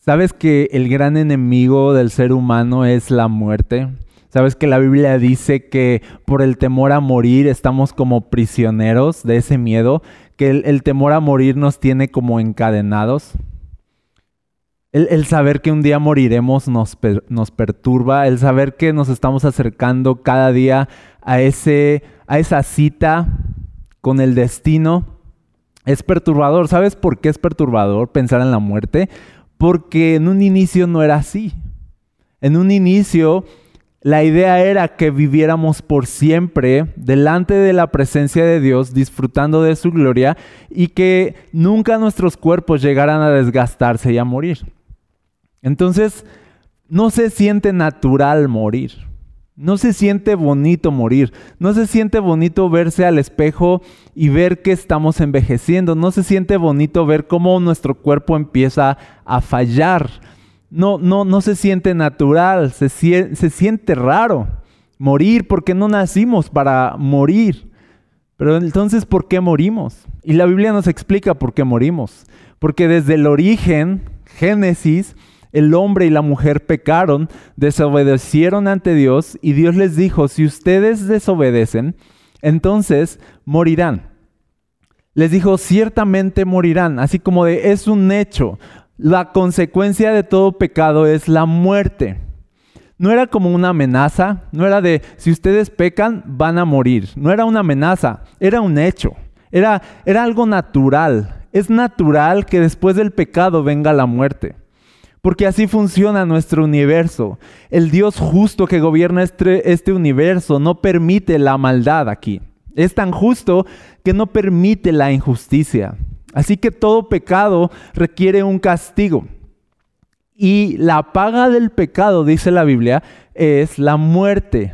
¿Sabes que el gran enemigo del ser humano es la muerte? ¿Sabes que la Biblia dice que por el temor a morir estamos como prisioneros de ese miedo? Que el, temor a morir nos tiene como encadenados. El, saber que un día moriremos nos, nos, perturba, el saber que nos estamos acercando cada día a, ese, a esa cita con el destino es perturbador. ¿Sabes por qué es perturbador pensar en la muerte? Porque en un inicio no era así. En un inicio la idea era que viviéramos por siempre delante de la presencia de Dios, disfrutando de su gloria y que nunca nuestros cuerpos llegaran a desgastarse y a morir. Entonces, no se siente natural morir. No se siente bonito morir. No se siente bonito verse al espejo y ver que estamos envejeciendo. No se siente bonito ver cómo nuestro cuerpo empieza a fallar no, no, no se siente natural, se, se siente raro morir porque no nacimos para morir. Pero entonces, ¿por qué morimos? Y la Biblia nos explica por qué morimos. Porque desde el origen, Génesis, el hombre y la mujer pecaron, desobedecieron ante Dios y Dios les dijo, si ustedes desobedecen, entonces morirán. Les dijo, ciertamente morirán, así como de, es un hecho, la consecuencia de todo pecado es la muerte. No era como una amenaza, no era de si ustedes pecan van a morir, no era una amenaza, era un hecho, era, era algo natural. Es natural que después del pecado venga la muerte. Porque así funciona nuestro universo. El Dios justo que gobierna este, este, universo no permite la maldad aquí. Es tan justo que no permite la injusticia. Así que todo pecado requiere un castigo. Y la paga del pecado, dice la Biblia, es la muerte.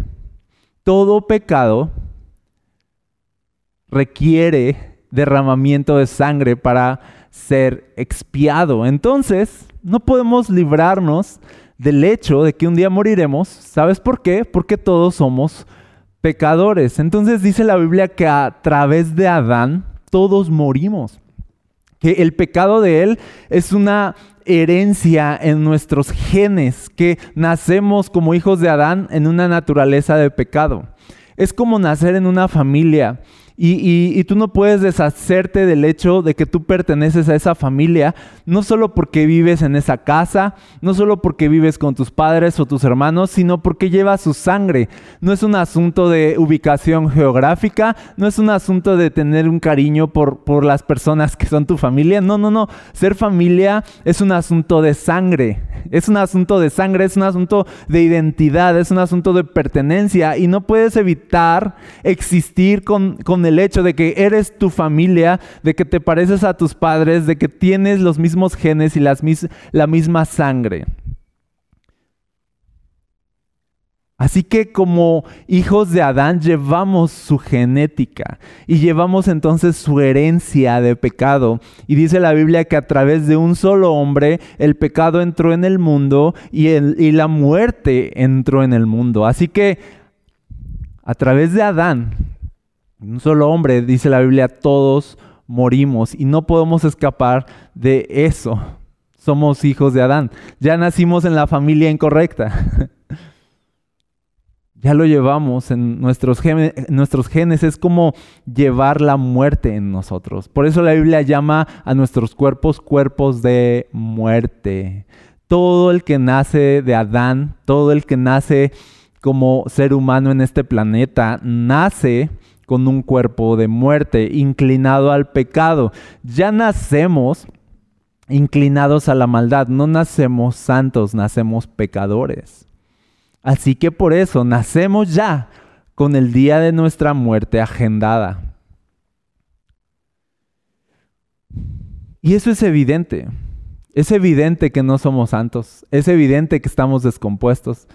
Todo pecado requiere derramamiento de sangre para ser expiado. Entonces, no podemos librarnos del hecho de que un día moriremos. ¿Sabes por qué? Porque todos somos pecadores. Entonces dice la Biblia que a través de Adán todos morimos que el pecado de Él es una herencia en nuestros genes, que nacemos como hijos de Adán en una naturaleza de pecado. Es como nacer en una familia y, tú no puedes deshacerte del hecho de que tú perteneces a esa familia, no solo porque vives en esa casa, no solo porque vives con tus padres o tus hermanos, sino porque llevas su sangre. No es un asunto de ubicación geográfica, no es un asunto de tener un cariño por, por las personas que son tu familia. No, no, no. Ser familia es un asunto de sangre. Es un asunto de sangre, es un asunto de identidad, es un asunto de pertenencia y no puedes evitar existir con, con el hecho de que eres tu familia, de que te pareces a tus padres, de que tienes los mismos genes y la misma sangre. Así que como hijos de Adán llevamos su genética y llevamos entonces su herencia de pecado. Y dice la Biblia que a través de un solo hombre el pecado entró en el mundo y la muerte entró en el mundo. Así que a través de Adán un solo hombre, dice la Biblia, todos morimos y no podemos escapar de eso. Somos hijos de Adán. Ya nacimos en la familia incorrecta. ya lo llevamos en nuestros, genes, nuestros genes. Es como llevar la muerte en nosotros. Por eso la Biblia llama a nuestros cuerpos cuerpos de muerte. Todo el que nace de Adán, todo el que nace como ser humano en este planeta, nace con un cuerpo de muerte, inclinado al pecado. Ya nacemos inclinados a la maldad, no nacemos santos, nacemos pecadores. Así que por eso nacemos ya con el día de nuestra muerte agendada. Y eso es evidente. Es evidente que no somos santos. Es evidente que estamos descompuestos.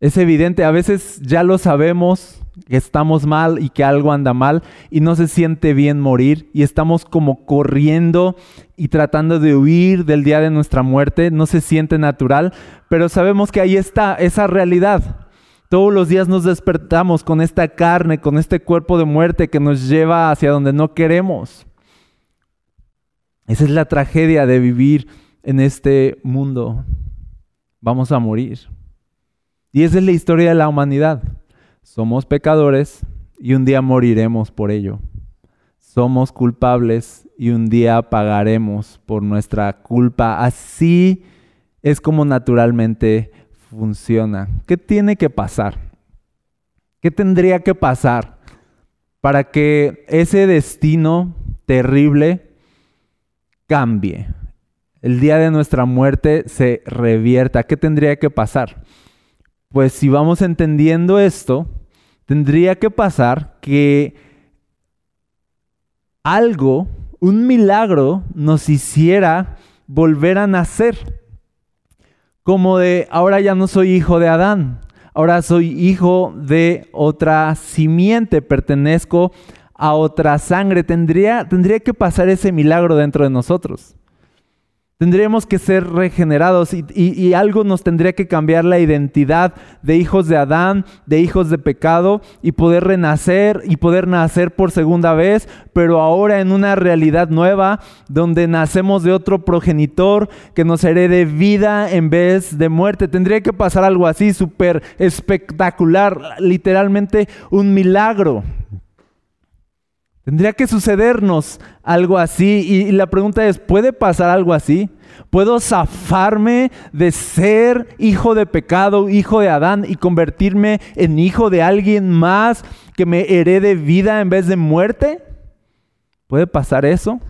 Es evidente, a veces ya lo sabemos, estamos mal y que algo anda mal y no se siente bien morir y estamos como corriendo y tratando de huir del día de nuestra muerte, no se siente natural, pero sabemos que ahí está esa realidad. Todos los días nos despertamos con esta carne, con este cuerpo de muerte que nos lleva hacia donde no queremos. Esa es la tragedia de vivir en este mundo. Vamos a morir. Y esa es la historia de la humanidad. Somos pecadores y un día moriremos por ello. Somos culpables y un día pagaremos por nuestra culpa. Así es como naturalmente funciona. ¿Qué tiene que pasar? ¿Qué tendría que pasar para que ese destino terrible cambie? El día de nuestra muerte se revierta. ¿Qué tendría que pasar? Pues si vamos entendiendo esto, tendría que pasar que algo, un milagro, nos hiciera volver a nacer. Como de, ahora ya no soy hijo de Adán, ahora soy hijo de otra simiente, pertenezco a otra sangre. Tendría, tendría que pasar ese milagro dentro de nosotros. Tendríamos que ser regenerados y, algo nos tendría que cambiar la identidad de hijos de Adán, de hijos de pecado y poder renacer y poder nacer por segunda vez, pero ahora en una realidad nueva donde nacemos de otro progenitor que nos herede vida en vez de muerte. Tendría que pasar algo así súper espectacular, literalmente un milagro. Tendría que sucedernos algo así. Y, la pregunta es, ¿puede pasar algo así? ¿Puedo zafarme de ser hijo de pecado, hijo de Adán y convertirme en hijo de alguien más que me herede vida en vez de muerte? ¿Puede pasar eso?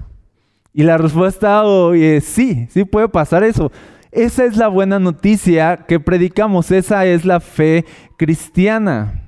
Y la respuesta hoy es sí, sí puede pasar eso. Esa es la buena noticia que predicamos, esa es la fe cristiana.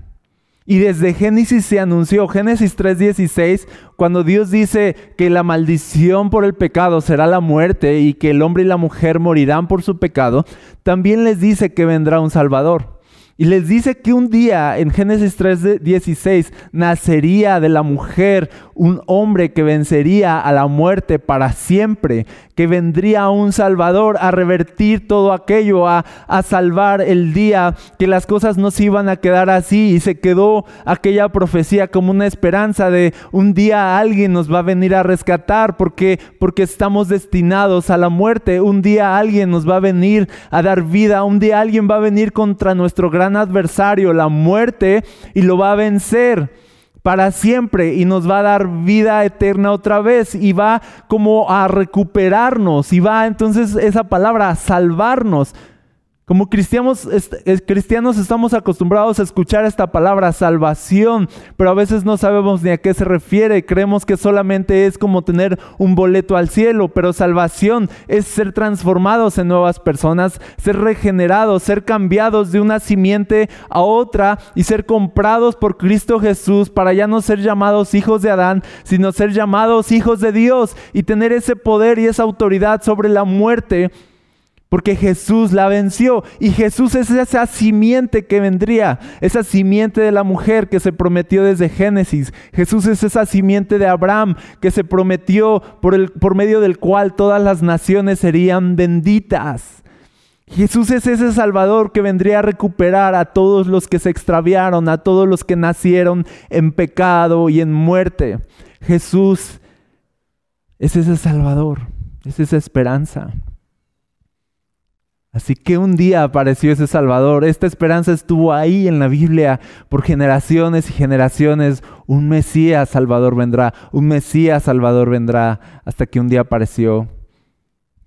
Y desde Génesis se anunció, Génesis 3:16, cuando Dios dice que la maldición por el pecado será la muerte y que el hombre y la mujer morirán por su pecado, también les dice que vendrá un Salvador. Y les dice que un día en Génesis 3:16 nacería de la mujer un hombre que vencería a la muerte para siempre, que vendría un Salvador a revertir todo aquello, a, a salvar el día, que las cosas no se iban a quedar así y se quedó aquella profecía como una esperanza de un día alguien nos va a venir a rescatar porque, porque estamos destinados a la muerte, un día alguien nos va a venir a dar vida, un día alguien va a venir contra nuestro gran adversario, la muerte, y lo va a vencer para siempre y nos va a dar vida eterna otra vez y va como a recuperarnos y va entonces esa palabra a salvarnos. Como cristianos, cristianos estamos acostumbrados a escuchar esta palabra salvación, pero a veces no sabemos ni a qué se refiere. Creemos que solamente es como tener un boleto al cielo, pero salvación es ser transformados en nuevas personas, ser regenerados, ser cambiados de una simiente a otra y ser comprados por Cristo Jesús para ya no ser llamados hijos de Adán, sino ser llamados hijos de Dios y tener ese poder y esa autoridad sobre la muerte porque Jesús la venció y Jesús es esa simiente que vendría, esa simiente de la mujer que se prometió desde Génesis. Jesús es esa simiente de Abraham que se prometió por, el, por medio del cual todas las naciones serían benditas. Jesús es ese Salvador que vendría a recuperar a todos los que se extraviaron, a todos los que nacieron en pecado y en muerte. Jesús es ese Salvador, es esa esperanza. Así que un día apareció ese Salvador. Esta esperanza estuvo ahí en la Biblia por generaciones y generaciones. Un Mesías Salvador vendrá, un Mesías Salvador vendrá, hasta que un día apareció.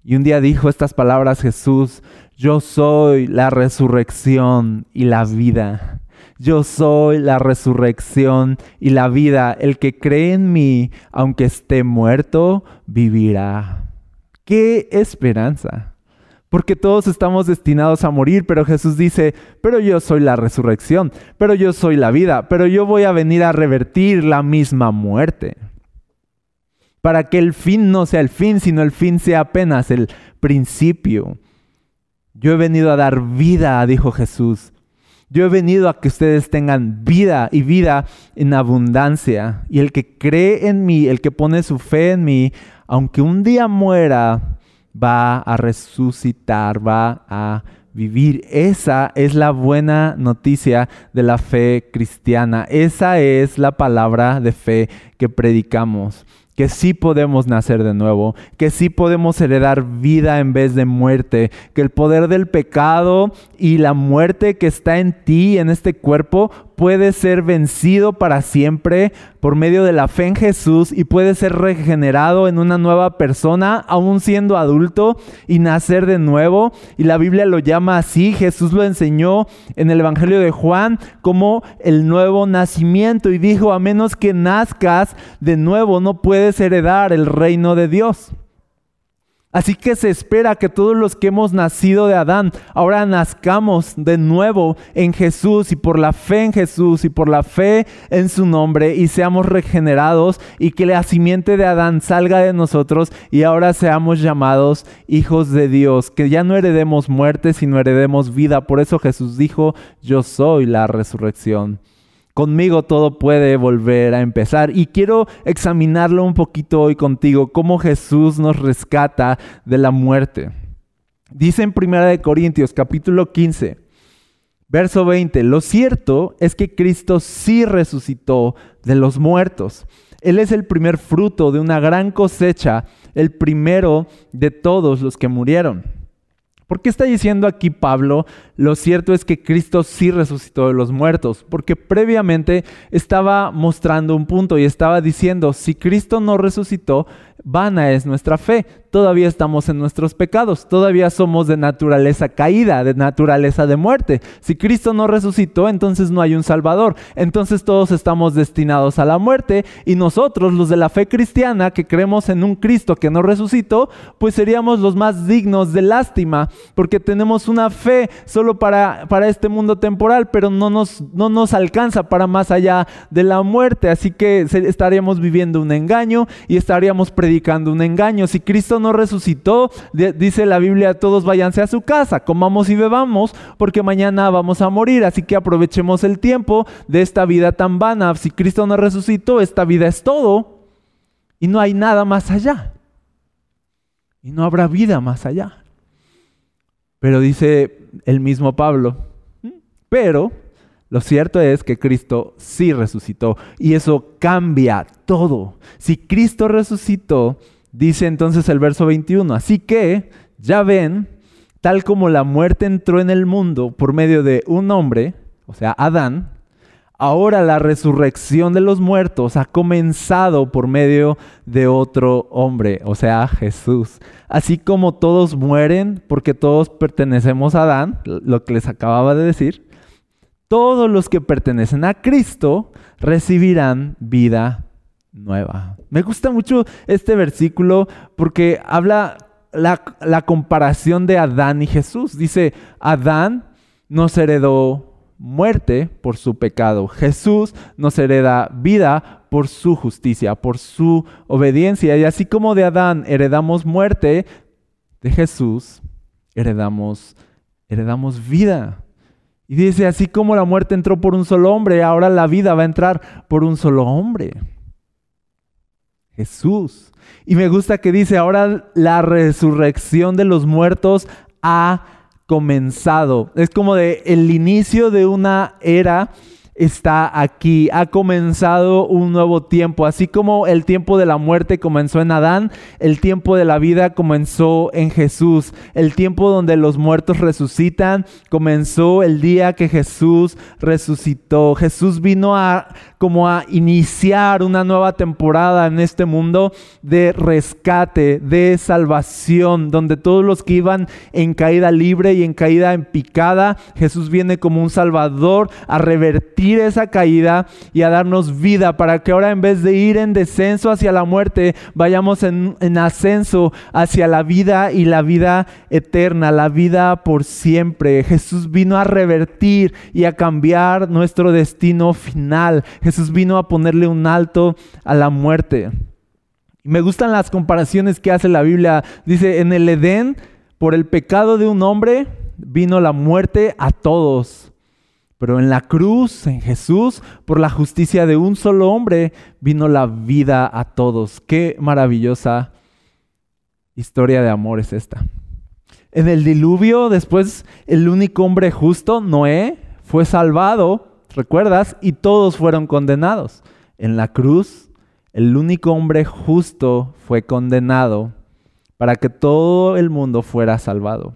Y un día dijo estas palabras Jesús, yo soy la resurrección y la vida. Yo soy la resurrección y la vida. El que cree en mí, aunque esté muerto, vivirá. ¡Qué esperanza! Porque todos estamos destinados a morir, pero Jesús dice, pero yo soy la resurrección, pero yo soy la vida, pero yo voy a venir a revertir la misma muerte. Para que el fin no sea el fin, sino el fin sea apenas el principio. Yo he venido a dar vida, dijo Jesús. Yo he venido a que ustedes tengan vida y vida en abundancia. Y el que cree en mí, el que pone su fe en mí, aunque un día muera, va a resucitar, va a vivir. Esa es la buena noticia de la fe cristiana. Esa es la palabra de fe que predicamos. que sí podemos nacer de nuevo, que sí podemos heredar vida en vez de muerte, que el poder del pecado y la muerte que está en ti, en este cuerpo, puede ser vencido para siempre por medio de la fe en Jesús y puede ser regenerado en una nueva persona, aún siendo adulto y nacer de nuevo. Y la Biblia lo llama así, Jesús lo enseñó en el Evangelio de Juan como el nuevo nacimiento y dijo, a menos que nazcas de nuevo, no puedes heredar el reino de Dios. Así que se espera que todos los que hemos nacido de Adán ahora nazcamos de nuevo en Jesús y por la fe en Jesús y por la fe en su nombre y seamos regenerados y que la simiente de Adán salga de nosotros y ahora seamos llamados hijos de Dios, que ya no heredemos muerte sino heredemos vida. Por eso Jesús dijo, yo soy la resurrección Conmigo todo puede volver a empezar y quiero examinarlo un poquito hoy contigo, cómo Jesús nos rescata de la muerte. Dice en 1 Corintios capítulo 15, verso 20, lo cierto es que Cristo sí resucitó de los muertos. Él es el primer fruto de una gran cosecha, el primero de todos los que murieron. ¿Por qué está diciendo aquí Pablo? Lo cierto es que Cristo sí resucitó de los muertos, porque previamente estaba mostrando un punto y estaba diciendo, si Cristo no resucitó, vana es nuestra fe todavía estamos en nuestros pecados, todavía somos de naturaleza caída, de naturaleza de muerte. Si Cristo no resucitó, entonces no hay un Salvador, entonces todos estamos destinados a la muerte y nosotros, los de la fe cristiana, que creemos en un Cristo que no resucitó, pues seríamos los más dignos de lástima, porque tenemos una fe solo para, para este mundo temporal, pero no nos, no nos alcanza para más allá de la muerte, así que estaríamos viviendo un engaño y estaríamos predicando un engaño. Si Cristo no resucitó, dice la Biblia, todos váyanse a su casa, comamos y bebamos, porque mañana vamos a morir. Así que aprovechemos el tiempo de esta vida tan vana. Si Cristo no resucitó, esta vida es todo y no hay nada más allá. Y no habrá vida más allá. Pero dice el mismo Pablo, pero lo cierto es que Cristo sí resucitó y eso cambia todo. Si Cristo resucitó, Dice entonces el verso 21, así que, ya ven, tal como la muerte entró en el mundo por medio de un hombre, o sea, Adán, ahora la resurrección de los muertos ha comenzado por medio de otro hombre, o sea, Jesús. Así como todos mueren porque todos pertenecemos a Adán, lo que les acababa de decir, todos los que pertenecen a Cristo recibirán vida nueva. Me gusta mucho este versículo porque habla la, comparación de Adán y Jesús. Dice, Adán nos heredó muerte por su pecado. Jesús nos hereda vida por su justicia, por su obediencia. Y así como de Adán heredamos muerte, de Jesús heredamos, heredamos vida. Y dice, así como la muerte entró por un solo hombre, ahora la vida va a entrar por un solo hombre. Jesús. Y me gusta que dice, ahora la resurrección de los muertos ha comenzado. Es como de el inicio de una era está aquí. Ha comenzado un nuevo tiempo. Así como el tiempo de la muerte comenzó en Adán, el tiempo de la vida comenzó en Jesús. El tiempo donde los muertos resucitan comenzó el día que Jesús resucitó. Jesús vino a como a iniciar una nueva temporada en este mundo de rescate, de salvación, donde todos los que iban en caída libre y en caída en picada, Jesús viene como un salvador a revertir esa caída y a darnos vida para que ahora en vez de ir en descenso hacia la muerte, vayamos en, en ascenso hacia la vida y la vida eterna, la vida por siempre. Jesús vino a revertir y a cambiar nuestro destino final. Jesús vino a ponerle un alto a la muerte. Me gustan las comparaciones que hace la Biblia. Dice, en el Edén, por el pecado de un hombre, vino la muerte a todos. Pero en la cruz, en Jesús, por la justicia de un solo hombre, vino la vida a todos. Qué maravillosa historia de amor es esta. En el diluvio, después, el único hombre justo, Noé, fue salvado ¿recuerdas? Y todos fueron condenados. En la cruz, el único hombre justo fue condenado para que todo el mundo fuera salvado.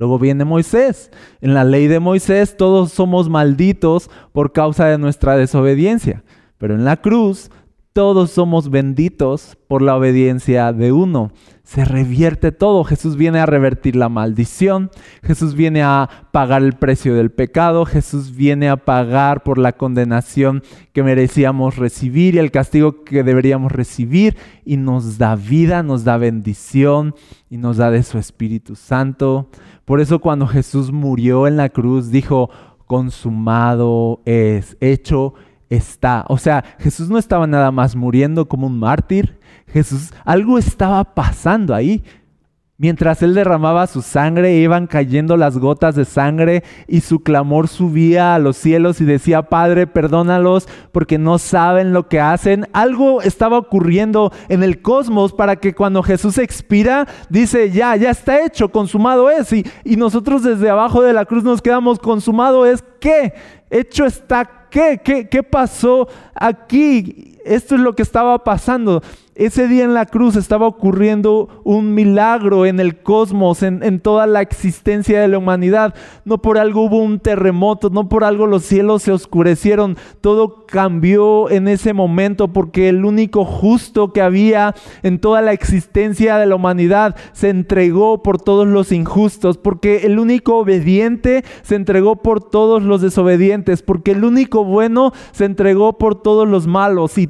Luego viene Moisés. En la ley de Moisés todos somos malditos por causa de nuestra desobediencia, pero en la cruz todos somos benditos por la obediencia de uno. Se revierte todo. Jesús viene a revertir la maldición. Jesús viene a pagar el precio del pecado. Jesús viene a pagar por la condenación que merecíamos recibir y el castigo que deberíamos recibir. Y nos da vida, nos da bendición y nos da de su Espíritu Santo. Por eso cuando Jesús murió en la cruz dijo, consumado es, hecho está. O sea, Jesús no estaba nada más muriendo como un mártir. Jesús, algo estaba pasando ahí. Mientras él derramaba su sangre, iban cayendo las gotas de sangre y su clamor subía a los cielos y decía, Padre, perdónalos porque no saben lo que hacen. Algo estaba ocurriendo en el cosmos para que cuando Jesús expira, dice, ya, ya está hecho, consumado es. Y, y nosotros desde abajo de la cruz nos quedamos, consumado es, ¿qué? Hecho está ¿Qué? ¿Qué, qué pasó aquí? Esto es lo que estaba pasando. Ese día en la cruz estaba ocurriendo un milagro en el cosmos, en, toda la existencia de la humanidad. No por algo hubo un terremoto, no por algo los cielos se oscurecieron. Todo cambió en ese momento porque el único justo que había en toda la existencia de la humanidad se entregó por todos los injustos, porque el único obediente se entregó por todos los desobedientes, porque el único bueno se entregó por todos los malos y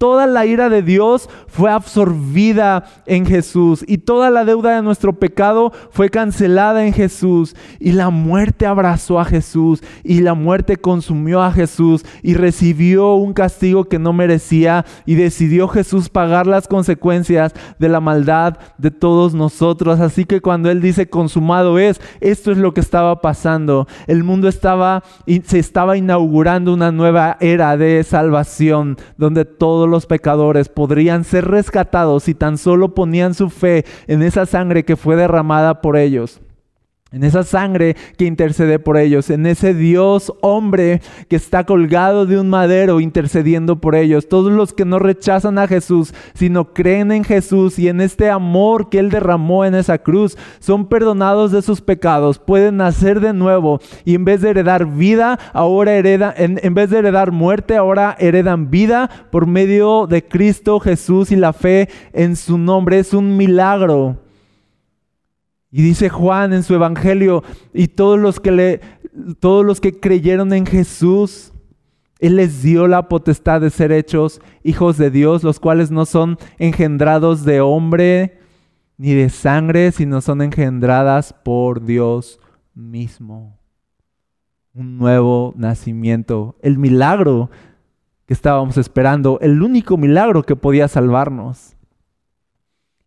toda la ira de Dios fue absorbida en Jesús y toda la deuda de nuestro pecado fue cancelada en Jesús y la muerte abrazó a Jesús y la muerte consumió a Jesús y recibió un castigo que no merecía y decidió Jesús pagar las consecuencias de la maldad de todos nosotros. Así que cuando Él dice consumado es, esto es lo que estaba pasando. El mundo estaba, se estaba inaugurando una nueva era de salvación donde todos los pecadores podrían ser rescatados si tan solo ponían su fe en esa sangre que fue derramada por ellos en esa sangre que intercede por ellos, en ese Dios hombre que está colgado de un madero intercediendo por ellos. Todos los que no rechazan a Jesús, sino creen en Jesús y en este amor que Él derramó en esa cruz, son perdonados de sus pecados, pueden nacer de nuevo y en vez de heredar vida, ahora heredan, en, en vez de heredar muerte, ahora heredan vida por medio de Cristo Jesús y la fe en su nombre. Es un milagro. Y dice Juan en su evangelio, y todos los que le todos los que creyeron en Jesús, él les dio la potestad de ser hechos hijos de Dios, los cuales no son engendrados de hombre ni de sangre, sino son engendradas por Dios mismo. Un nuevo nacimiento, el milagro que estábamos esperando, el único milagro que podía salvarnos.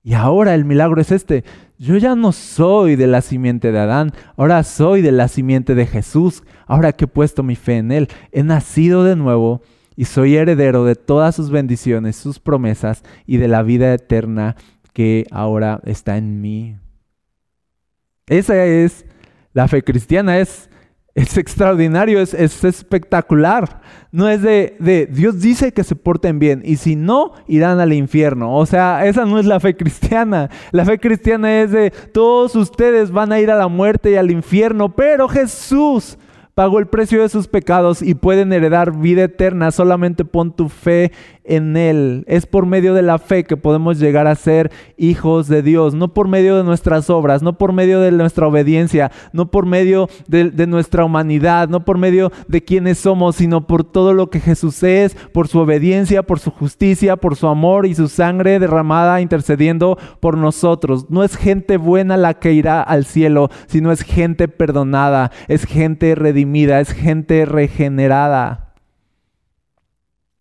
Y ahora el milagro es este. Yo ya no soy de la simiente de Adán, ahora soy de la simiente de Jesús. Ahora que he puesto mi fe en Él, he nacido de nuevo y soy heredero de todas sus bendiciones, sus promesas y de la vida eterna que ahora está en mí. Esa es la fe cristiana, es es extraordinario, es, espectacular. No es de, de, Dios dice que se porten bien y si no, irán al infierno. O sea, esa no es la fe cristiana. La fe cristiana es de todos ustedes van a ir a la muerte y al infierno, pero Jesús pagó el precio de sus pecados y pueden heredar vida eterna. Solamente pon tu fe en Él. Es por medio de la fe que podemos llegar a ser hijos de Dios, no por medio de nuestras obras, no por medio de nuestra obediencia, no por medio de, nuestra humanidad, no por medio de quienes somos, sino por todo lo que Jesús es, por su obediencia, por su justicia, por su amor y su sangre derramada intercediendo por nosotros. No es gente buena la que irá al cielo, sino es gente perdonada, es gente redimida, es gente regenerada.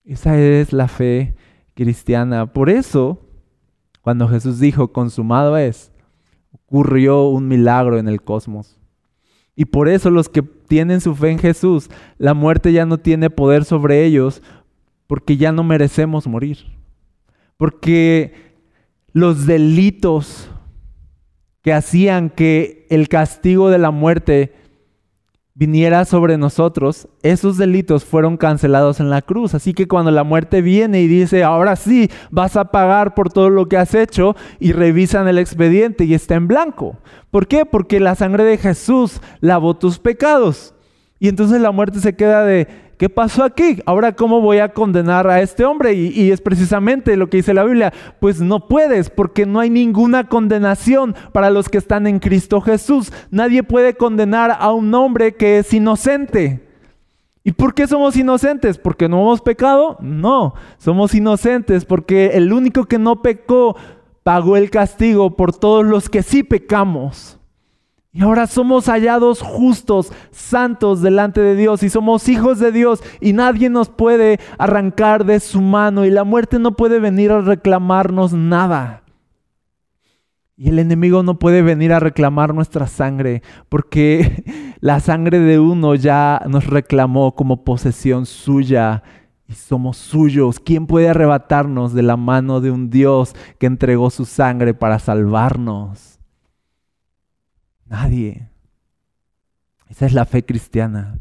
Esa es la fe cristiana. Por eso, cuando Jesús dijo, consumado es, ocurrió un milagro en el cosmos. Y por eso los que tienen su fe en Jesús, la muerte ya no tiene poder sobre ellos, porque ya no merecemos morir. Porque los delitos que hacían que el castigo de la muerte viniera sobre nosotros, esos delitos fueron cancelados en la cruz. Así que cuando la muerte viene y dice, ahora sí, vas a pagar por todo lo que has hecho, y revisan el expediente y está en blanco. ¿Por qué? Porque la sangre de Jesús lavó tus pecados. Y entonces la muerte se queda de, ¿qué pasó aquí? Ahora, ¿cómo voy a condenar a este hombre? Y, es precisamente lo que dice la Biblia, pues no puedes, porque no hay ninguna condenación para los que están en Cristo Jesús. Nadie puede condenar a un hombre que es inocente. ¿Y por qué somos inocentes? ¿Porque no hemos pecado? No, somos inocentes porque el único que no pecó pagó el castigo por todos los que sí pecamos. Y ahora somos hallados justos, santos delante de Dios y somos hijos de Dios y nadie nos puede arrancar de su mano y la muerte no puede venir a reclamarnos nada. Y el enemigo no puede venir a reclamar nuestra sangre porque la sangre de uno ya nos reclamó como posesión suya y somos suyos. ¿Quién puede arrebatarnos de la mano de un Dios que entregó su sangre para salvarnos? Nadie. Esa es la fe cristiana.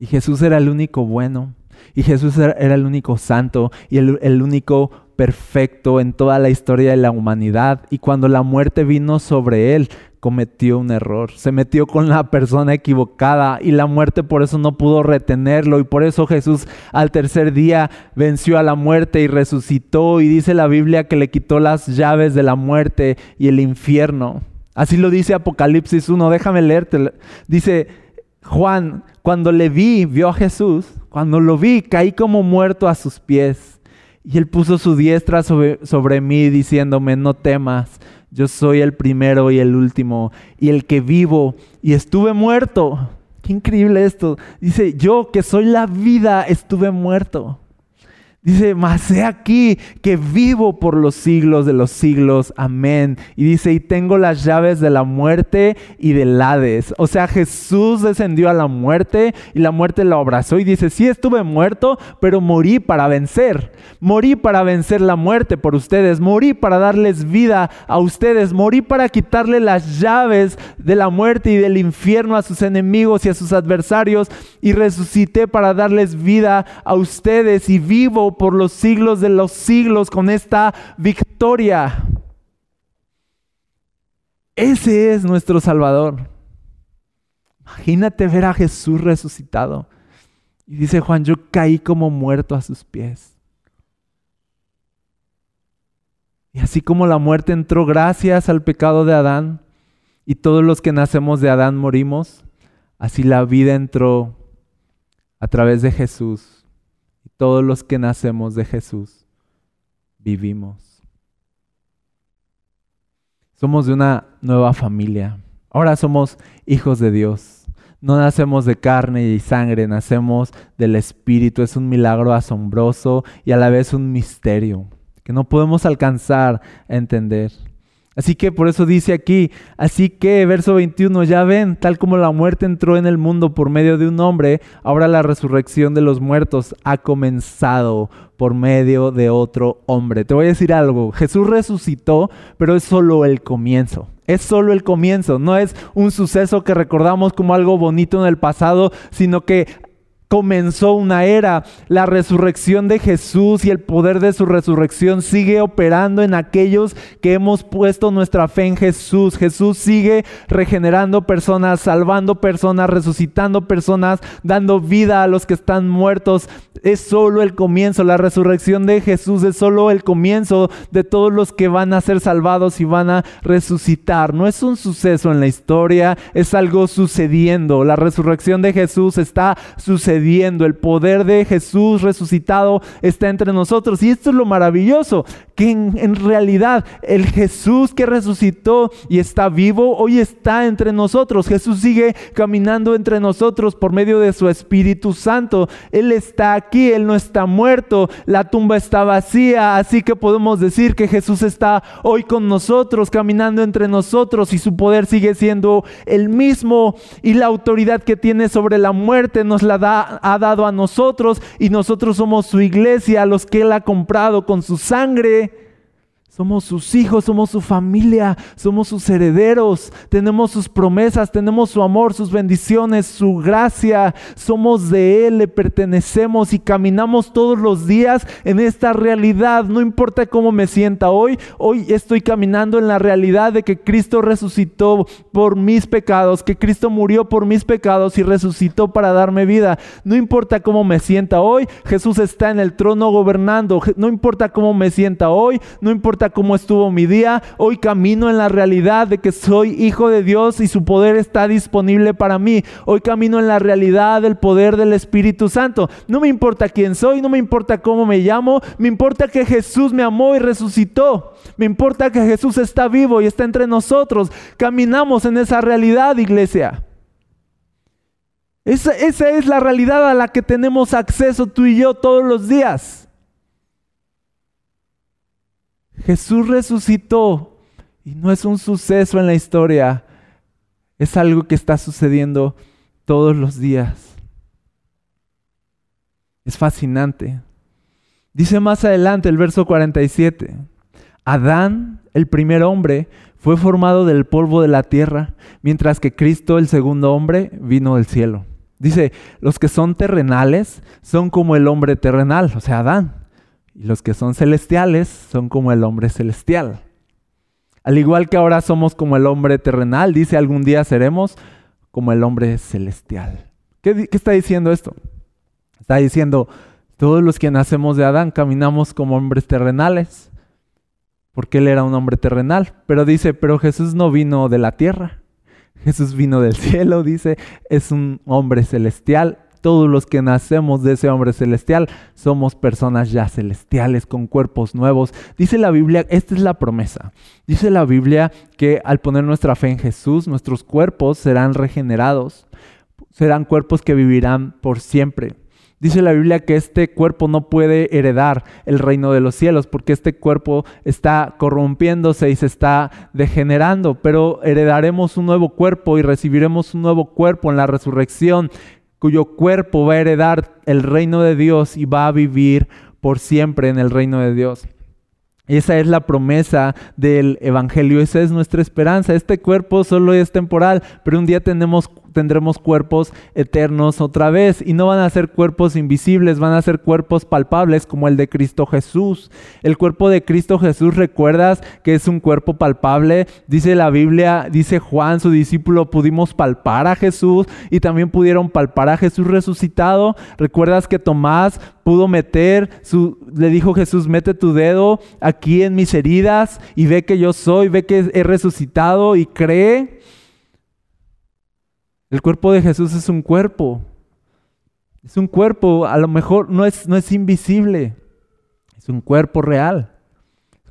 Y Jesús era el único bueno. Y Jesús era el único santo y el, único perfecto en toda la historia de la humanidad. Y cuando la muerte vino sobre él, cometió un error. Se metió con la persona equivocada y la muerte por eso no pudo retenerlo. Y por eso Jesús al tercer día venció a la muerte y resucitó. Y dice la Biblia que le quitó las llaves de la muerte y el infierno. Así lo dice Apocalipsis 1, déjame leerte. Dice Juan, cuando le vi, vio a Jesús, cuando lo vi, caí como muerto a sus pies. Y él puso su diestra sobre, sobre mí diciéndome, no temas, yo soy el primero y el último, y el que vivo, y estuve muerto. Qué increíble esto. Dice, yo que soy la vida, estuve muerto. Dice, mas he aquí que vivo por los siglos de los siglos. Amén. Y dice, y tengo las llaves de la muerte y del Hades. O sea, Jesús descendió a la muerte y la muerte lo abrazó y dice, sí estuve muerto, pero morí para vencer. Morí para vencer la muerte por ustedes. Morí para darles vida a ustedes. Morí para quitarle las llaves de la muerte y del infierno a sus enemigos y a sus adversarios. Y resucité para darles vida a ustedes y vivo por los siglos de los siglos con esta victoria. Ese es nuestro Salvador. Imagínate ver a Jesús resucitado. Y dice Juan, yo caí como muerto a sus pies. Y así como la muerte entró gracias al pecado de Adán, y todos los que nacemos de Adán morimos, así la vida entró a través de Jesús todos los que nacemos de Jesús vivimos. Somos de una nueva familia. Ahora somos hijos de Dios. No nacemos de carne y sangre, nacemos del Espíritu. Es un milagro asombroso y a la vez un misterio que no podemos alcanzar a entender. Así que por eso dice aquí, así que verso 21, ya ven, tal como la muerte entró en el mundo por medio de un hombre, ahora la resurrección de los muertos ha comenzado por medio de otro hombre. Te voy a decir algo, Jesús resucitó, pero es solo el comienzo. Es solo el comienzo, no es un suceso que recordamos como algo bonito en el pasado, sino que comenzó una era. La resurrección de Jesús y el poder de su resurrección sigue operando en aquellos que hemos puesto nuestra fe en Jesús. Jesús sigue regenerando personas, salvando personas, resucitando personas, dando vida a los que están muertos. Es solo el comienzo. La resurrección de Jesús es solo el comienzo de todos los que van a ser salvados y van a resucitar. No es un suceso en la historia, es algo sucediendo. La resurrección de Jesús está sucediendo el poder de Jesús resucitado está entre nosotros. Y esto es lo maravilloso, que en, realidad el Jesús que resucitó y está vivo, hoy está entre nosotros. Jesús sigue caminando entre nosotros por medio de su Espíritu Santo. Él está aquí, Él no está muerto, la tumba está vacía, así que podemos decir que Jesús está hoy con nosotros, caminando entre nosotros y su poder sigue siendo el mismo y la autoridad que tiene sobre la muerte nos la da, ha dado a nosotros y nosotros somos su iglesia, los que Él ha comprado con su sangre Somos sus hijos, somos su familia, somos sus herederos, tenemos sus promesas, tenemos su amor, sus bendiciones, su gracia, somos de Él, le pertenecemos y caminamos todos los días en esta realidad. No importa cómo me sienta hoy, hoy estoy caminando en la realidad de que Cristo resucitó por mis pecados, que Cristo murió por mis pecados y resucitó para darme vida. No importa cómo me sienta hoy, Jesús está en el trono gobernando. No importa cómo me sienta hoy, no importa cómo estuvo mi día, hoy camino en la realidad de que soy hijo de Dios y su poder está disponible para mí. Hoy camino en la realidad del poder del Espíritu Santo. No me importa quién soy, no me importa cómo me llamo, me importa que Jesús me amó y resucitó. Me importa que Jesús está vivo y está entre nosotros. Caminamos en esa realidad, iglesia. Esa, esa, es la realidad a la que tenemos acceso tú y yo todos los días. Jesús resucitó y no es un suceso en la historia, es algo que está sucediendo todos los días. Es fascinante. Dice más adelante el verso 47, Adán, el primer hombre, fue formado del polvo de la tierra, mientras que Cristo, el segundo hombre, vino del cielo. Dice, los que son terrenales son como el hombre terrenal, o sea, Adán. Y los que son celestiales son como el hombre celestial. Al igual que ahora somos como el hombre terrenal, dice algún día seremos como el hombre celestial. ¿Qué, está diciendo esto? Está diciendo, todos los que nacemos de Adán caminamos como hombres terrenales, porque él era un hombre terrenal. Pero dice, pero Jesús no vino de la tierra, Jesús vino del cielo, dice, es un hombre celestial todos los que nacemos de ese hombre celestial somos personas ya celestiales con cuerpos nuevos. Dice la Biblia, esta es la promesa. Dice la Biblia que al poner nuestra fe en Jesús, nuestros cuerpos serán regenerados. Serán cuerpos que vivirán por siempre. Dice la Biblia que este cuerpo no puede heredar el reino de los cielos porque este cuerpo está corrompiéndose y se está degenerando, pero heredaremos un nuevo cuerpo y recibiremos un nuevo cuerpo en la resurrección cuyo cuerpo va a heredar el reino de Dios y va a vivir por siempre en el reino de Dios. Esa es la promesa del Evangelio, esa es nuestra esperanza. Este cuerpo solo es temporal, pero un día tenemos tendremos cuerpos eternos otra vez y no van a ser cuerpos invisibles, van a ser cuerpos palpables como el de Cristo Jesús. El cuerpo de Cristo Jesús, ¿recuerdas que es un cuerpo palpable? Dice la Biblia, dice Juan, su discípulo, pudimos palpar a Jesús y también pudieron palpar a Jesús resucitado. ¿Recuerdas que Tomás pudo meter su, le dijo Jesús, mete tu dedo aquí en mis heridas y ve que yo soy, ve que he resucitado y cree? El cuerpo de Jesús es un cuerpo. Es un cuerpo, a lo mejor no es, no es invisible, es un cuerpo real.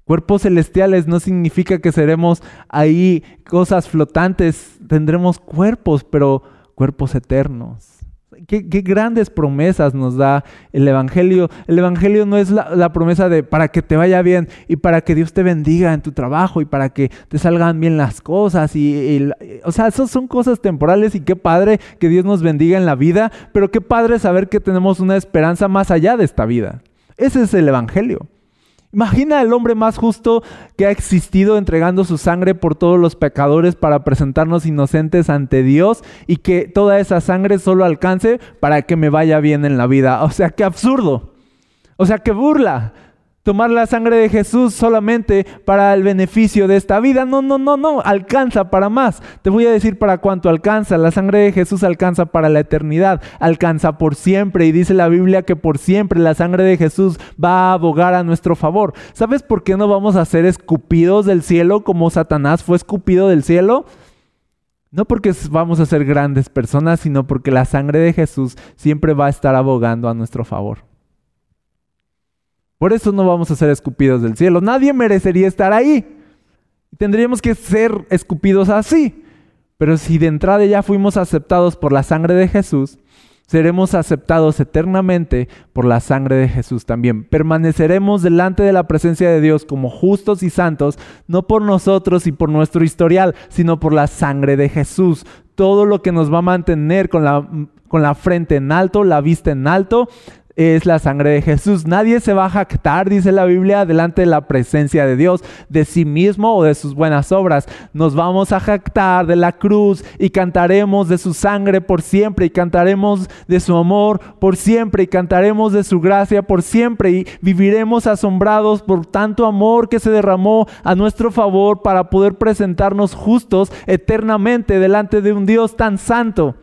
Cuerpos celestiales no significa que seremos ahí cosas flotantes, tendremos cuerpos, pero cuerpos eternos. Qué, grandes promesas nos da el Evangelio. El Evangelio no es la, promesa de para que te vaya bien y para que Dios te bendiga en tu trabajo y para que te salgan bien las cosas. Y, o sea, esas son cosas temporales y qué padre que Dios nos bendiga en la vida, pero qué padre saber que tenemos una esperanza más allá de esta vida. Ese es el Evangelio. Imagina el hombre más justo que ha existido entregando su sangre por todos los pecadores para presentarnos inocentes ante Dios y que toda esa sangre solo alcance para que me vaya bien en la vida. O sea, qué absurdo. O sea, qué burla tomar la sangre de Jesús solamente para el beneficio de esta vida. No, no, no, no, alcanza para más. Te voy a decir para cuánto alcanza. La sangre de Jesús alcanza para la eternidad, alcanza por siempre. Y dice la Biblia que por siempre la sangre de Jesús va a abogar a nuestro favor. ¿Sabes por qué no vamos a ser escupidos del cielo como Satanás fue escupido del cielo? No porque vamos a ser grandes personas, sino porque la sangre de Jesús siempre va a estar abogando a nuestro favor. Por eso no vamos a ser escupidos del cielo. Nadie merecería estar ahí. Tendríamos que ser escupidos así. Pero si de entrada ya fuimos aceptados por la sangre de Jesús, seremos aceptados eternamente por la sangre de Jesús también. Permaneceremos delante de la presencia de Dios como justos y santos, no por nosotros y por nuestro historial, sino por la sangre de Jesús. Todo lo que nos va a mantener con la, con la frente en alto, la vista en alto, es la sangre de Jesús. Nadie se va a jactar, dice la Biblia, delante de la presencia de Dios, de sí mismo o de sus buenas obras. Nos vamos a jactar de la cruz y cantaremos de su sangre por siempre y cantaremos de su amor por siempre y cantaremos de su gracia por siempre y viviremos asombrados por tanto amor que se derramó a nuestro favor para poder presentarnos justos eternamente delante de un Dios tan santo.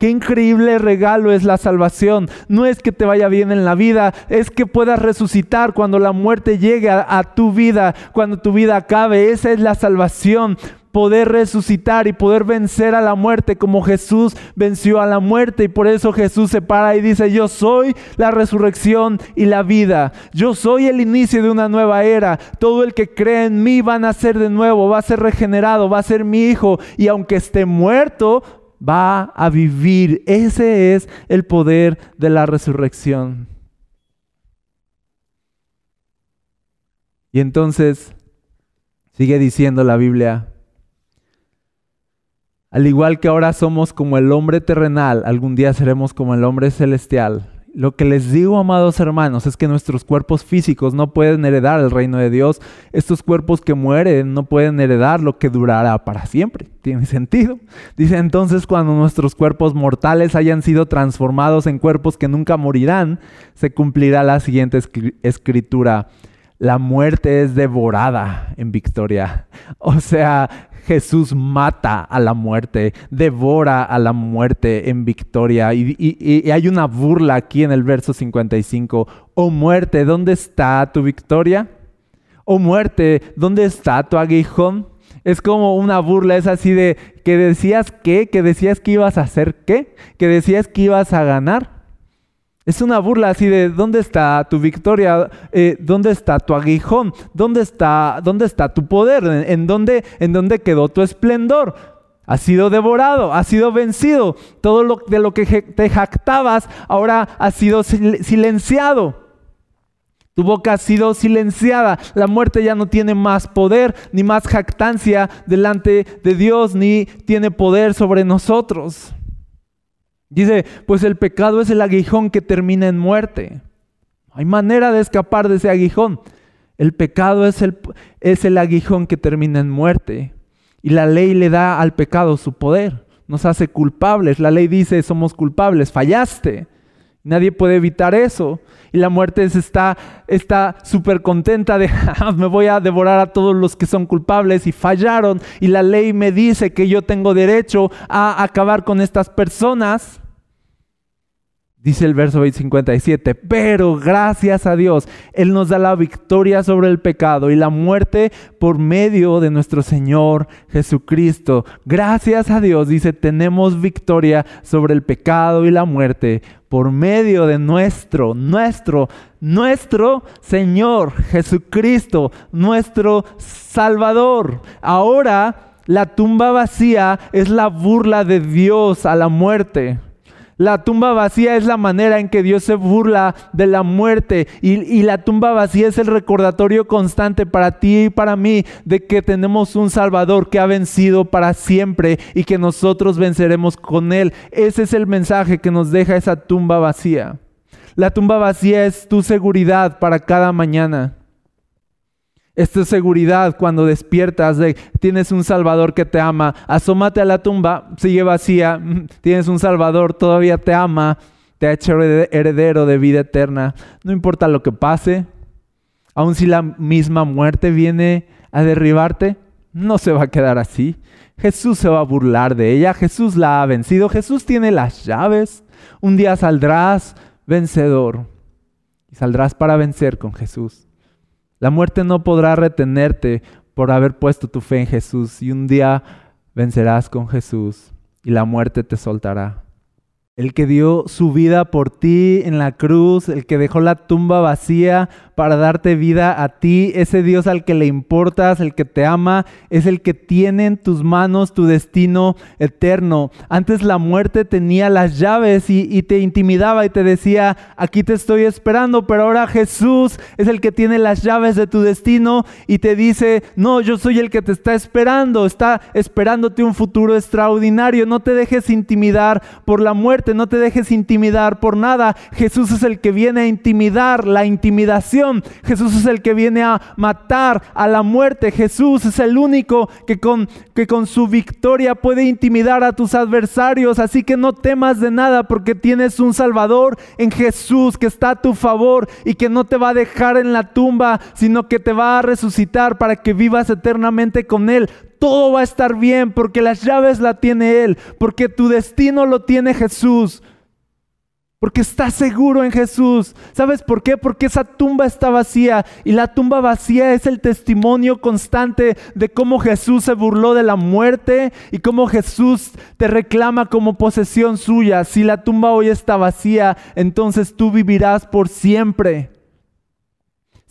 Qué increíble regalo es la salvación. No es que te vaya bien en la vida, es que puedas resucitar cuando la muerte llegue a, tu vida, cuando tu vida acabe. Esa es la salvación. Poder resucitar y poder vencer a la muerte como Jesús venció a la muerte. Y por eso Jesús se para y dice, yo soy la resurrección y la vida. Yo soy el inicio de una nueva era. Todo el que cree en mí va a nacer de nuevo, va a ser regenerado, va a ser mi hijo. Y aunque esté muerto, va a vivir. Ese es el poder de la resurrección. Y entonces sigue diciendo la Biblia, al igual que ahora somos como el hombre terrenal, algún día seremos como el hombre celestial. Lo que les digo, amados hermanos, es que nuestros cuerpos físicos no pueden heredar el reino de Dios. Estos cuerpos que mueren no pueden heredar lo que durará para siempre. ¿Tiene sentido? Dice entonces cuando nuestros cuerpos mortales hayan sido transformados en cuerpos que nunca morirán, se cumplirá la siguiente escritura. La muerte es devorada en victoria. O sea, Jesús mata a la muerte, devora a la muerte en victoria. Y, hay una burla aquí en el verso 55. Oh muerte, ¿dónde está tu victoria? Oh muerte, ¿dónde está tu aguijón? Es como una burla, es así de que decías qué, que decías que ibas a hacer qué, que decías que ibas a ganar. Es una burla así de ¿dónde está tu victoria? Eh, ¿Dónde está tu aguijón? ¿Dónde está, dónde está tu poder? ¿En, dónde, ¿En dónde quedó tu esplendor? Ha sido devorado, ha sido vencido. Todo lo de lo que te jactabas ahora ha sido silenciado. Tu boca ha sido silenciada. La muerte ya no tiene más poder ni más jactancia delante de Dios, ni tiene poder sobre nosotros. Dice, pues el pecado es el aguijón que termina en muerte. hay manera de escapar de ese aguijón. El pecado es el, es el aguijón que termina en muerte. Y la ley le da al pecado su poder. Nos hace culpables. La ley dice, somos culpables, fallaste. Nadie puede evitar eso. Y la muerte está súper contenta de, ah, me voy a devorar a todos los que son culpables y fallaron. Y la ley me dice que yo tengo derecho a acabar con estas personas. Dice el verso 57, pero gracias a Dios, Él nos da la victoria sobre el pecado y la muerte por medio de nuestro Señor Jesucristo. Gracias a Dios, dice, tenemos victoria sobre el pecado y la muerte por medio de nuestro, nuestro, nuestro Señor Jesucristo, nuestro Salvador. Ahora la tumba vacía es la burla de Dios a la muerte. La tumba vacía es la manera en que Dios se burla de la muerte y, la tumba vacía es el recordatorio constante para ti y para mí de que tenemos un Salvador que ha vencido para siempre y que nosotros venceremos con Él. Ese es el mensaje que nos deja esa tumba vacía. La tumba vacía es tu seguridad para cada mañana. Esta seguridad cuando despiertas de tienes un Salvador que te ama. Asómate a la tumba, sigue vacía. Tienes un Salvador, todavía te ama. Te ha hecho heredero de vida eterna. No importa lo que pase. Aun si la misma muerte viene a derribarte, no se va a quedar así. Jesús se va a burlar de ella. Jesús la ha vencido. Jesús tiene las llaves. Un día saldrás vencedor. Y saldrás para vencer con Jesús. La muerte no podrá retenerte por haber puesto tu fe en Jesús y un día vencerás con Jesús y la muerte te soltará. El que dio su vida por ti en la cruz, el que dejó la tumba vacía para darte vida a ti. Ese Dios al que le importas, el que te ama, es el que tiene en tus manos tu destino eterno. Antes la muerte tenía las llaves y, y te intimidaba y te decía, aquí te estoy esperando, pero ahora Jesús es el que tiene las llaves de tu destino y te dice, no, yo soy el que te está esperando, está esperándote un futuro extraordinario. No te dejes intimidar por la muerte, no te dejes intimidar por nada. Jesús es el que viene a intimidar la intimidación. Jesús es el que viene a matar a la muerte. Jesús es el único que con, que con su victoria puede intimidar a tus adversarios. Así que no temas de nada porque tienes un Salvador en Jesús que está a tu favor y que no te va a dejar en la tumba, sino que te va a resucitar para que vivas eternamente con Él todo va a estar bien porque las llaves la tiene Él, porque tu destino lo tiene Jesús. Porque estás seguro en Jesús. ¿Sabes por qué? Porque esa tumba está vacía. Y la tumba vacía es el testimonio constante de cómo Jesús se burló de la muerte y cómo Jesús te reclama como posesión suya. Si la tumba hoy está vacía, entonces tú vivirás por siempre.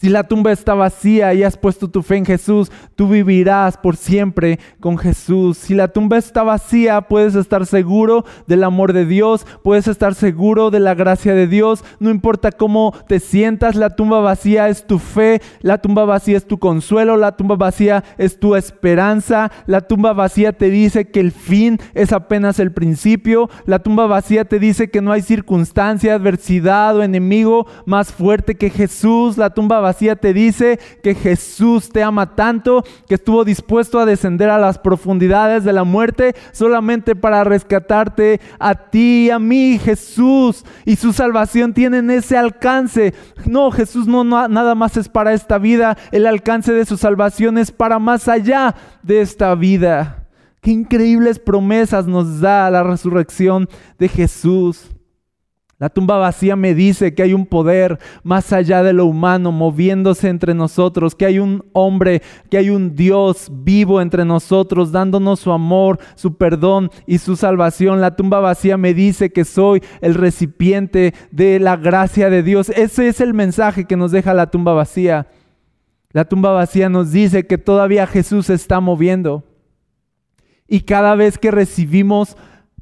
Si la tumba está vacía y has puesto tu fe en Jesús, tú vivirás por siempre con Jesús. Si la tumba está vacía, puedes estar seguro del amor de Dios, puedes estar seguro de la gracia de Dios. No importa cómo te sientas, la tumba vacía es tu fe, la tumba vacía es tu consuelo, la tumba vacía es tu esperanza, la tumba vacía te dice que el fin es apenas el principio, la tumba vacía te dice que no hay circunstancia, adversidad o enemigo más fuerte que Jesús. La tumba vacía te dice que Jesús te ama tanto que estuvo dispuesto a descender a las profundidades de la muerte solamente para rescatarte a ti y a mí, Jesús. Y su salvación tiene ese alcance. No, Jesús no, no nada más es para esta vida, el alcance de su salvación es para más allá de esta vida. Qué increíbles promesas nos da la resurrección de Jesús. La tumba vacía me dice que hay un poder más allá de lo humano moviéndose entre nosotros, que hay un hombre, que hay un Dios vivo entre nosotros, dándonos su amor, su perdón y su salvación. La tumba vacía me dice que soy el recipiente de la gracia de Dios. Ese es el mensaje que nos deja la tumba vacía. La tumba vacía nos dice que todavía Jesús se está moviendo. Y cada vez que recibimos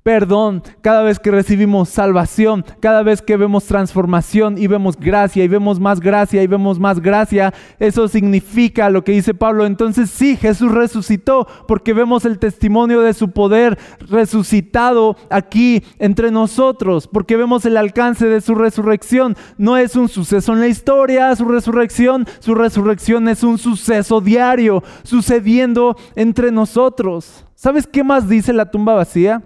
perdón, cada vez que recibimos salvación, cada vez que vemos transformación y vemos gracia y vemos más gracia y vemos más gracia, eso significa lo que dice Pablo. Entonces sí, Jesús resucitó porque vemos el testimonio de su poder resucitado aquí entre nosotros, porque vemos el alcance de su resurrección. No es un suceso en la historia, su resurrección, su resurrección es un suceso diario, sucediendo entre nosotros. ¿Sabes qué más dice la tumba vacía?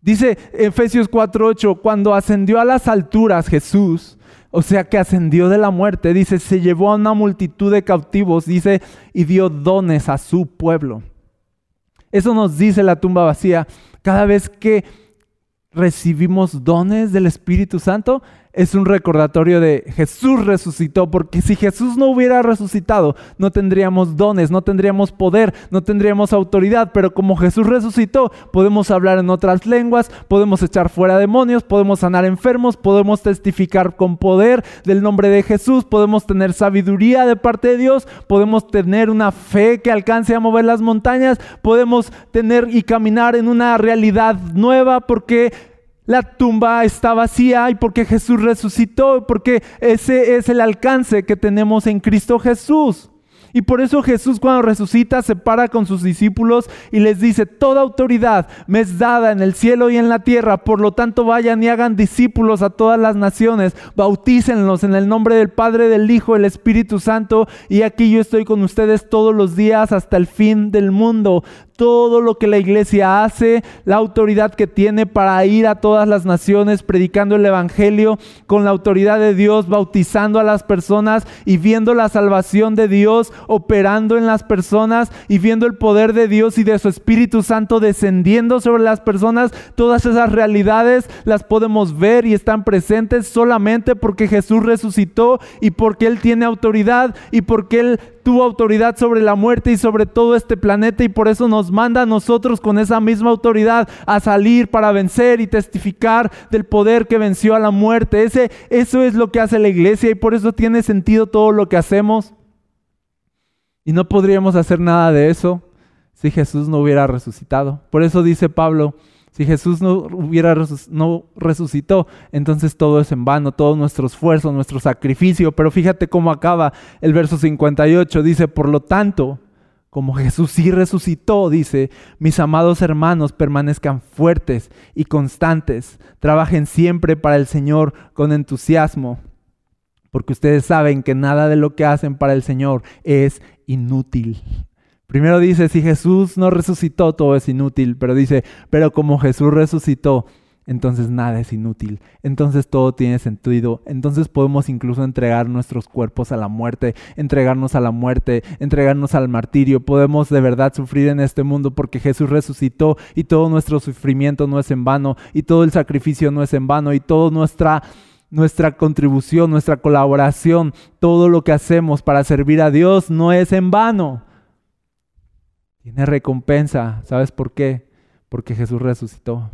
Dice Efesios 4:8, cuando ascendió a las alturas Jesús, o sea que ascendió de la muerte, dice, se llevó a una multitud de cautivos, dice, y dio dones a su pueblo. Eso nos dice la tumba vacía. Cada vez que recibimos dones del Espíritu Santo, es un recordatorio de Jesús resucitó, porque si Jesús no hubiera resucitado, no tendríamos dones, no tendríamos poder, no tendríamos autoridad, pero como Jesús resucitó, podemos hablar en otras lenguas, podemos echar fuera demonios, podemos sanar enfermos, podemos testificar con poder del nombre de Jesús, podemos tener sabiduría de parte de Dios, podemos tener una fe que alcance a mover las montañas, podemos tener y caminar en una realidad nueva porque la tumba está vacía y porque Jesús resucitó, porque ese es el alcance que tenemos en Cristo Jesús. Y por eso Jesús cuando resucita se para con sus discípulos y les dice, toda autoridad me es dada en el cielo y en la tierra, por lo tanto vayan y hagan discípulos a todas las naciones, bautícenlos en el nombre del Padre, del Hijo, del Espíritu Santo, y aquí yo estoy con ustedes todos los días hasta el fin del mundo todo lo que la iglesia hace, la autoridad que tiene para ir a todas las naciones predicando el Evangelio con la autoridad de Dios, bautizando a las personas y viendo la salvación de Dios operando en las personas y viendo el poder de Dios y de su Espíritu Santo descendiendo sobre las personas. Todas esas realidades las podemos ver y están presentes solamente porque Jesús resucitó y porque Él tiene autoridad y porque Él tuvo autoridad sobre la muerte y sobre todo este planeta y por eso nos manda a nosotros con esa misma autoridad a salir para vencer y testificar del poder que venció a la muerte. Ese, eso es lo que hace la iglesia y por eso tiene sentido todo lo que hacemos. Y no podríamos hacer nada de eso si Jesús no hubiera resucitado. Por eso dice Pablo, si Jesús no hubiera no resucitó, entonces todo es en vano, todo nuestro esfuerzo, nuestro sacrificio. Pero fíjate cómo acaba el verso 58. Dice, por lo tanto, como Jesús sí resucitó, dice, mis amados hermanos permanezcan fuertes y constantes, trabajen siempre para el Señor con entusiasmo, porque ustedes saben que nada de lo que hacen para el Señor es inútil. Primero dice, si Jesús no resucitó, todo es inútil, pero dice, pero como Jesús resucitó, entonces nada es inútil, entonces todo tiene sentido, entonces podemos incluso entregar nuestros cuerpos a la muerte, entregarnos a la muerte, entregarnos al martirio, podemos de verdad sufrir en este mundo porque Jesús resucitó y todo nuestro sufrimiento no es en vano y todo el sacrificio no es en vano y toda nuestra nuestra contribución, nuestra colaboración, todo lo que hacemos para servir a Dios no es en vano. Tiene recompensa. ¿Sabes por qué? Porque Jesús resucitó.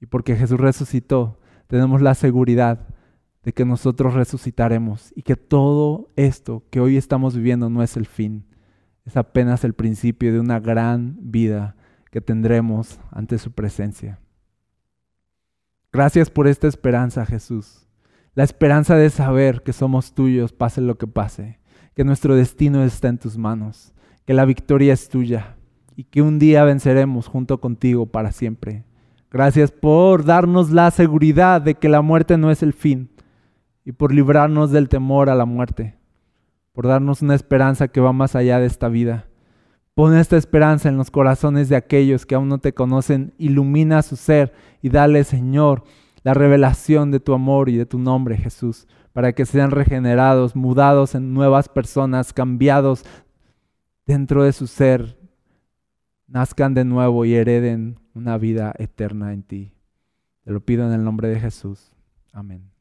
Y porque Jesús resucitó, tenemos la seguridad de que nosotros resucitaremos y que todo esto que hoy estamos viviendo no es el fin, es apenas el principio de una gran vida que tendremos ante su presencia. Gracias por esta esperanza, Jesús. La esperanza de saber que somos tuyos, pase lo que pase, que nuestro destino está en tus manos que la victoria es tuya y que un día venceremos junto contigo para siempre. Gracias por darnos la seguridad de que la muerte no es el fin y por librarnos del temor a la muerte, por darnos una esperanza que va más allá de esta vida. Pon esta esperanza en los corazones de aquellos que aún no te conocen, ilumina su ser y dale, Señor, la revelación de tu amor y de tu nombre, Jesús, para que sean regenerados, mudados en nuevas personas, cambiados dentro de su ser nazcan de nuevo y hereden una vida eterna en ti. Te lo pido en el nombre de Jesús. Amén.